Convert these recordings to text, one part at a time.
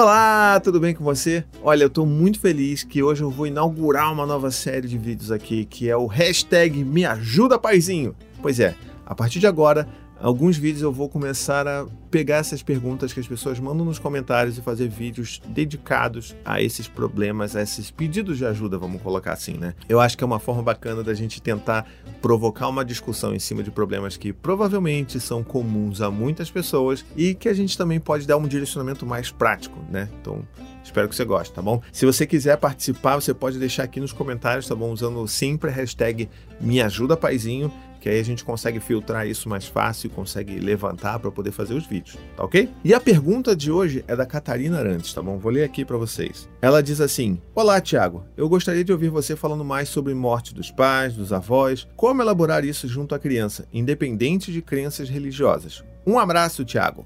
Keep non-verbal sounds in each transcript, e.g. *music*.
Olá, tudo bem com você? Olha, eu tô muito feliz que hoje eu vou inaugurar uma nova série de vídeos aqui, que é o hashtag Me Ajuda Paizinho. Pois é, a partir de agora alguns vídeos eu vou começar a pegar essas perguntas que as pessoas mandam nos comentários e fazer vídeos dedicados a esses problemas, a esses pedidos de ajuda, vamos colocar assim, né? Eu acho que é uma forma bacana da gente tentar provocar uma discussão em cima de problemas que provavelmente são comuns a muitas pessoas e que a gente também pode dar um direcionamento mais prático, né? Então, espero que você goste, tá bom? Se você quiser participar, você pode deixar aqui nos comentários, tá bom? Usando sempre a hashtag Me Ajuda Paizinho que aí a gente consegue filtrar isso mais fácil, consegue levantar para poder fazer os vídeos, tá ok? E a pergunta de hoje é da Catarina Arantes, tá bom? Vou ler aqui para vocês. Ela diz assim: Olá, Tiago. Eu gostaria de ouvir você falando mais sobre morte dos pais, dos avós, como elaborar isso junto à criança, independente de crenças religiosas. Um abraço, Tiago.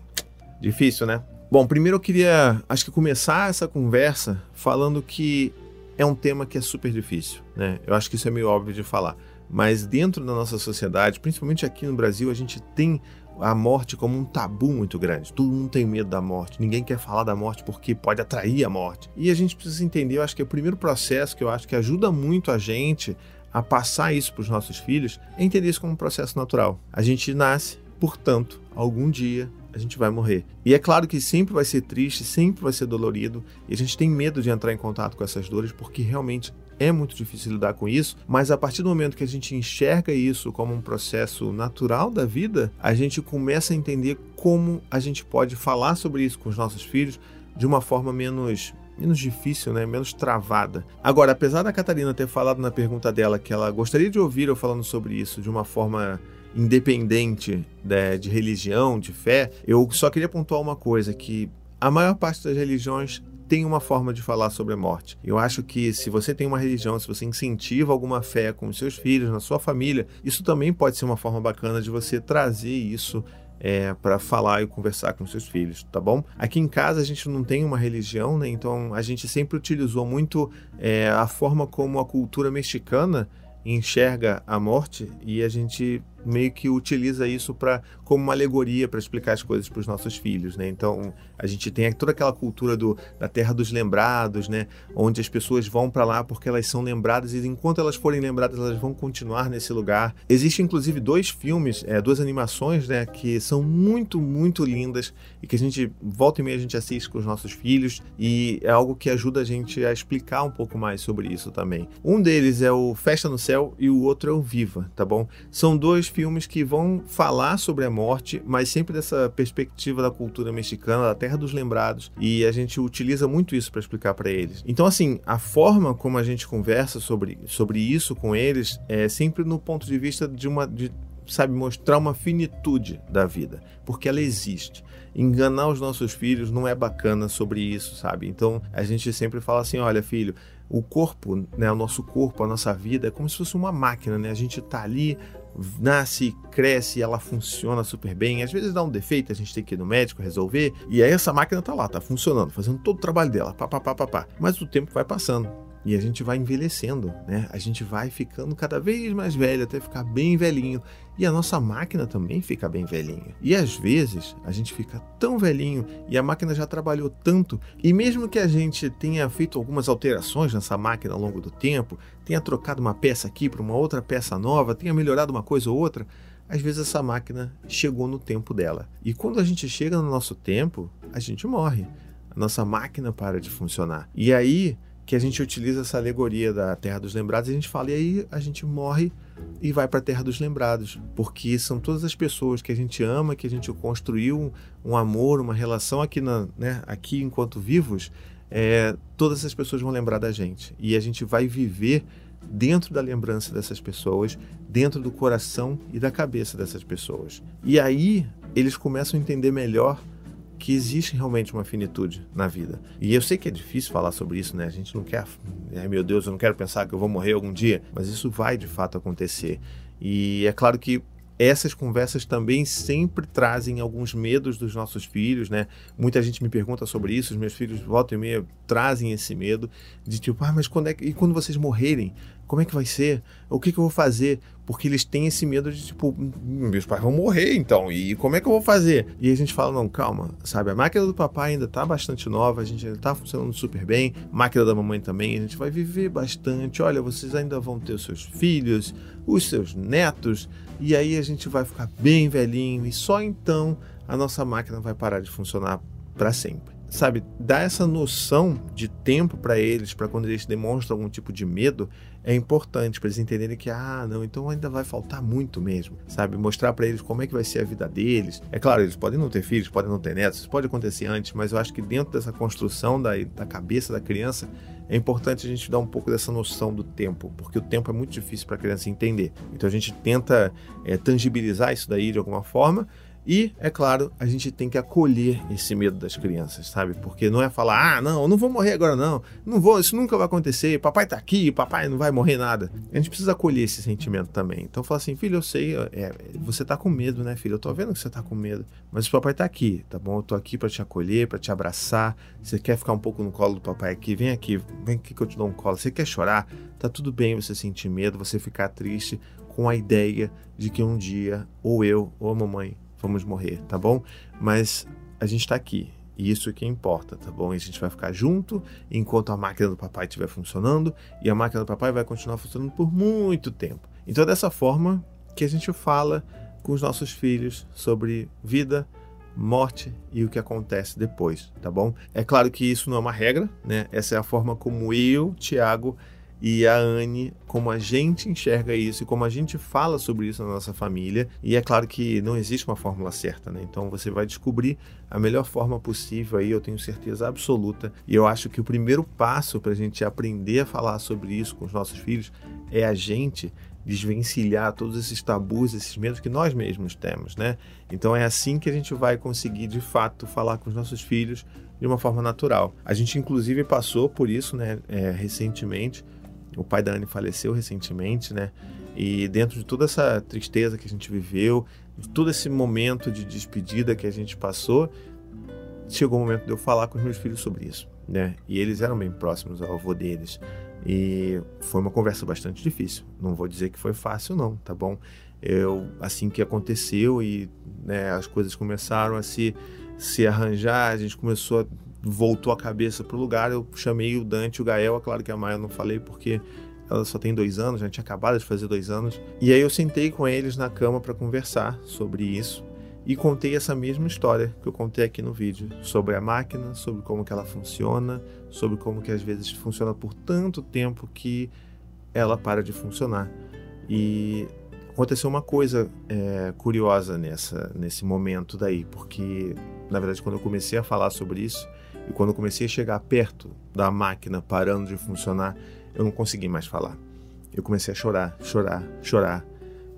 Difícil, né? Bom, primeiro eu queria, acho que começar essa conversa falando que é um tema que é super difícil, né? Eu acho que isso é meio óbvio de falar. Mas dentro da nossa sociedade, principalmente aqui no Brasil, a gente tem a morte como um tabu muito grande. Todo mundo tem medo da morte, ninguém quer falar da morte porque pode atrair a morte. E a gente precisa entender, eu acho que é o primeiro processo que eu acho que ajuda muito a gente a passar isso para os nossos filhos é entender isso como um processo natural. A gente nasce, portanto, algum dia a gente vai morrer. E é claro que sempre vai ser triste, sempre vai ser dolorido, e a gente tem medo de entrar em contato com essas dores porque realmente é muito difícil lidar com isso, mas a partir do momento que a gente enxerga isso como um processo natural da vida, a gente começa a entender como a gente pode falar sobre isso com os nossos filhos de uma forma menos menos difícil, né? menos travada. Agora, apesar da Catarina ter falado na pergunta dela que ela gostaria de ouvir eu falando sobre isso de uma forma independente né, de religião, de fé, eu só queria pontuar uma coisa que a maior parte das religiões tem uma forma de falar sobre a morte. Eu acho que se você tem uma religião, se você incentiva alguma fé com os seus filhos, na sua família, isso também pode ser uma forma bacana de você trazer isso é, para falar e conversar com seus filhos, tá bom? Aqui em casa a gente não tem uma religião, né? Então a gente sempre utilizou muito é, a forma como a cultura mexicana enxerga a morte e a gente meio que utiliza isso para como uma alegoria para explicar as coisas para os nossos filhos, né? Então a gente tem toda aquela cultura do, da terra dos lembrados, né? Onde as pessoas vão para lá porque elas são lembradas e enquanto elas forem lembradas elas vão continuar nesse lugar. Existem inclusive dois filmes, é, duas animações, né? Que são muito muito lindas e que a gente volta e meia a gente assiste com os nossos filhos e é algo que ajuda a gente a explicar um pouco mais sobre isso também. Um deles é o Festa no Céu e o outro é o Viva, tá bom? São dois filmes que vão falar sobre a morte, mas sempre dessa perspectiva da cultura mexicana, da terra dos lembrados, e a gente utiliza muito isso para explicar para eles. Então, assim, a forma como a gente conversa sobre, sobre isso com eles é sempre no ponto de vista de uma. De, sabe, mostrar uma finitude da vida, porque ela existe. Enganar os nossos filhos não é bacana sobre isso, sabe? Então a gente sempre fala assim: olha, filho, o corpo, né, o nosso corpo, a nossa vida é como se fosse uma máquina, né? A gente tá ali nasce, cresce, ela funciona super bem. Às vezes dá um defeito, a gente tem que ir no médico resolver, e aí essa máquina tá lá, tá funcionando, fazendo todo o trabalho dela, pá, pá, pá, pá, pá. Mas o tempo vai passando. E a gente vai envelhecendo, né? A gente vai ficando cada vez mais velho até ficar bem velhinho. E a nossa máquina também fica bem velhinha. E às vezes a gente fica tão velhinho e a máquina já trabalhou tanto, e mesmo que a gente tenha feito algumas alterações nessa máquina ao longo do tempo, tenha trocado uma peça aqui para uma outra peça nova, tenha melhorado uma coisa ou outra, às vezes essa máquina chegou no tempo dela. E quando a gente chega no nosso tempo, a gente morre. A nossa máquina para de funcionar. E aí que a gente utiliza essa alegoria da Terra dos Lembrados e a gente fala, e aí a gente morre e vai para a Terra dos Lembrados, porque são todas as pessoas que a gente ama, que a gente construiu um, amor, uma relação aqui, na, né, aqui enquanto vivos, é, todas essas pessoas vão lembrar da gente e a gente vai viver dentro da lembrança dessas pessoas, dentro do coração e da cabeça dessas pessoas. E aí eles começam a entender melhor que existe realmente uma finitude na vida. E eu sei que é difícil falar sobre isso, né? A gente não quer, ai meu Deus, eu não quero pensar que eu vou morrer algum dia, mas isso vai de fato acontecer. E é claro que essas conversas também sempre trazem alguns medos dos nossos filhos, né? Muita gente me pergunta sobre isso, os meus filhos volta e meia trazem esse medo de tipo, ah, mas quando é que... e quando vocês morrerem, como é que vai ser? O que, que eu vou fazer? Porque eles têm esse medo de, tipo, meus pais vão morrer então, e como é que eu vou fazer? E a gente fala, não, calma, sabe? A máquina do papai ainda tá bastante nova, a gente ainda tá funcionando super bem, máquina da mamãe também, a gente vai viver bastante. Olha, vocês ainda vão ter os seus filhos, os seus netos, e aí a gente vai ficar bem velhinho, e só então a nossa máquina vai parar de funcionar para sempre sabe, dar essa noção de tempo para eles, para quando eles demonstram algum tipo de medo, é importante para eles entenderem que, ah, não, então ainda vai faltar muito mesmo, sabe? Mostrar para eles como é que vai ser a vida deles. É claro, eles podem não ter filhos, podem não ter netos, isso pode acontecer antes, mas eu acho que dentro dessa construção da, da cabeça da criança, é importante a gente dar um pouco dessa noção do tempo, porque o tempo é muito difícil para a criança entender. Então a gente tenta é, tangibilizar isso daí de alguma forma e, é claro, a gente tem que acolher esse medo das crianças, sabe? Porque não é falar, ah, não, eu não vou morrer agora, não. Não vou, isso nunca vai acontecer. Papai tá aqui, papai não vai morrer nada. A gente precisa acolher esse sentimento também. Então, fala assim, filho, eu sei, é, você tá com medo, né, filho? Eu tô vendo que você tá com medo. Mas o papai tá aqui, tá bom? Eu tô aqui para te acolher, para te abraçar. Você quer ficar um pouco no colo do papai aqui? Vem aqui, vem aqui que eu te dou um colo. Você quer chorar? Tá tudo bem você sentir medo, você ficar triste com a ideia de que um dia, ou eu, ou a mamãe, vamos morrer, tá bom? Mas a gente está aqui. E isso que importa, tá bom? E a gente vai ficar junto enquanto a máquina do papai estiver funcionando e a máquina do papai vai continuar funcionando por muito tempo. Então é dessa forma que a gente fala com os nossos filhos sobre vida, morte e o que acontece depois, tá bom? É claro que isso não é uma regra, né? Essa é a forma como eu, Tiago, e a Anne, como a gente enxerga isso e como a gente fala sobre isso na nossa família. E é claro que não existe uma fórmula certa, né? Então você vai descobrir a melhor forma possível aí, eu tenho certeza absoluta. E eu acho que o primeiro passo para a gente aprender a falar sobre isso com os nossos filhos é a gente desvencilhar todos esses tabus, esses medos que nós mesmos temos, né? Então é assim que a gente vai conseguir de fato falar com os nossos filhos de uma forma natural. A gente inclusive passou por isso, né, é, recentemente o pai da Anne faleceu recentemente, né? E dentro de toda essa tristeza que a gente viveu, de todo esse momento de despedida que a gente passou, chegou o momento de eu falar com os meus filhos sobre isso, né? E eles eram bem próximos ao avô deles. E foi uma conversa bastante difícil. Não vou dizer que foi fácil, não, tá bom? Eu, assim que aconteceu e né, as coisas começaram a se, se arranjar, a gente começou a voltou a cabeça pro lugar, eu chamei o Dante e o Gael, é claro que a Maia eu não falei porque ela só tem dois anos, já tinha acabado de fazer dois anos. E aí eu sentei com eles na cama para conversar sobre isso e contei essa mesma história que eu contei aqui no vídeo sobre a máquina, sobre como que ela funciona, sobre como que às vezes funciona por tanto tempo que ela para de funcionar. E aconteceu uma coisa é, curiosa nessa nesse momento daí, porque na verdade quando eu comecei a falar sobre isso e quando eu comecei a chegar perto da máquina parando de funcionar, eu não consegui mais falar. Eu comecei a chorar, chorar, chorar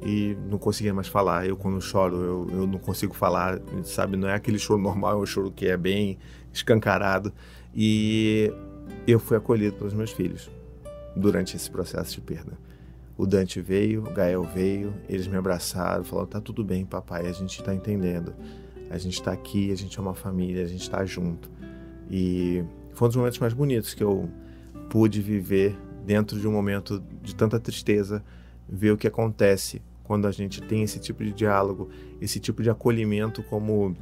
e não conseguia mais falar. Eu, quando choro, eu, eu não consigo falar, sabe? Não é aquele choro normal, é um choro que é bem escancarado. E eu fui acolhido pelos meus filhos durante esse processo de perda. O Dante veio, o Gael veio, eles me abraçaram, falaram: tá tudo bem, papai, a gente está entendendo. A gente está aqui, a gente é uma família, a gente está junto. E foi um dos momentos mais bonitos que eu pude viver dentro de um momento de tanta tristeza, ver o que acontece quando a gente tem esse tipo de diálogo, esse tipo de acolhimento como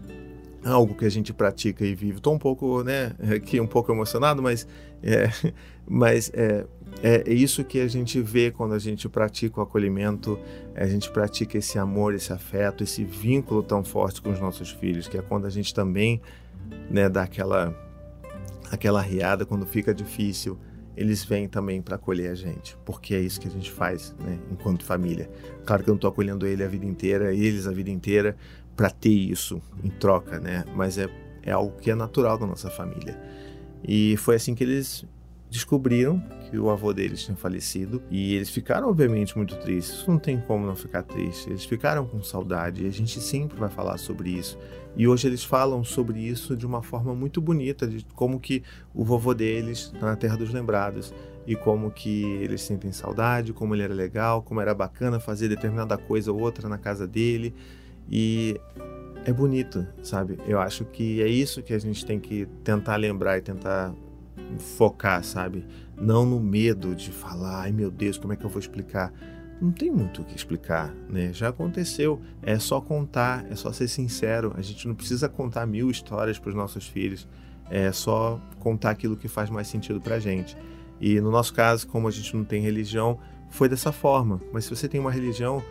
algo que a gente pratica e vive. Estou um pouco, né, *laughs* aqui um pouco emocionado, mas é, *laughs* mas é, é isso que a gente vê quando a gente pratica o acolhimento, a gente pratica esse amor, esse afeto, esse vínculo tão forte com os nossos filhos, que é quando a gente também, né, dá aquela aquela riada quando fica difícil, eles vêm também para acolher a gente, porque é isso que a gente faz, né, enquanto família. Claro que eu não estou acolhendo ele a vida inteira, eles a vida inteira, para ter isso em troca, né, mas é, é algo que é natural da nossa família. E foi assim que eles descobriram que o avô deles tinha falecido e eles ficaram obviamente muito tristes. Não tem como não ficar triste. Eles ficaram com saudade e a gente sempre vai falar sobre isso. E hoje eles falam sobre isso de uma forma muito bonita, de como que o vovô deles está na Terra dos Lembrados e como que eles sentem saudade, como ele era legal, como era bacana fazer determinada coisa ou outra na casa dele. E é bonito, sabe? Eu acho que é isso que a gente tem que tentar lembrar e tentar focar, sabe? Não no medo de falar, ai meu Deus, como é que eu vou explicar? Não tem muito o que explicar, né? Já aconteceu. É só contar, é só ser sincero. A gente não precisa contar mil histórias para os nossos filhos. É só contar aquilo que faz mais sentido para a gente. E no nosso caso, como a gente não tem religião, foi dessa forma. Mas se você tem uma religião,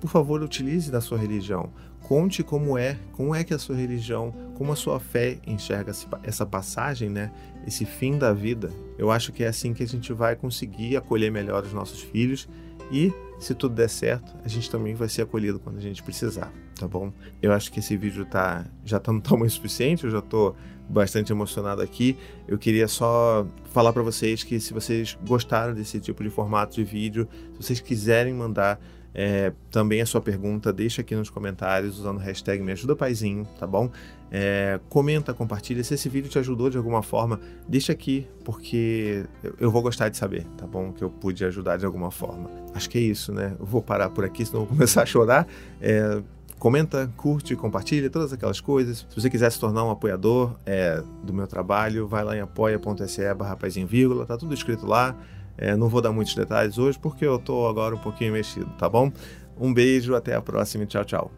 por favor, utilize da sua religião. Conte como é, como é que a sua religião, como a sua fé enxerga essa passagem, né? Esse fim da vida. Eu acho que é assim que a gente vai conseguir acolher melhor os nossos filhos e, se tudo der certo, a gente também vai ser acolhido quando a gente precisar, tá bom? Eu acho que esse vídeo tá, já tá no tamanho suficiente, eu já tô bastante emocionado aqui. Eu queria só falar para vocês que se vocês gostaram desse tipo de formato de vídeo, se vocês quiserem mandar é, também a sua pergunta, deixa aqui nos comentários usando o hashtag Me Ajuda Paizinho, tá bom? É, comenta, compartilha. Se esse vídeo te ajudou de alguma forma, deixa aqui, porque eu vou gostar de saber, tá bom? Que eu pude ajudar de alguma forma. Acho que é isso, né? Eu vou parar por aqui, senão vou *laughs* começar a chorar. É, comenta, curte, compartilha, todas aquelas coisas. Se você quiser se tornar um apoiador é, do meu trabalho, vai lá em apoia.se barra tá tudo escrito lá. É, não vou dar muitos detalhes hoje porque eu estou agora um pouquinho mexido, tá bom? Um beijo, até a próxima e tchau, tchau.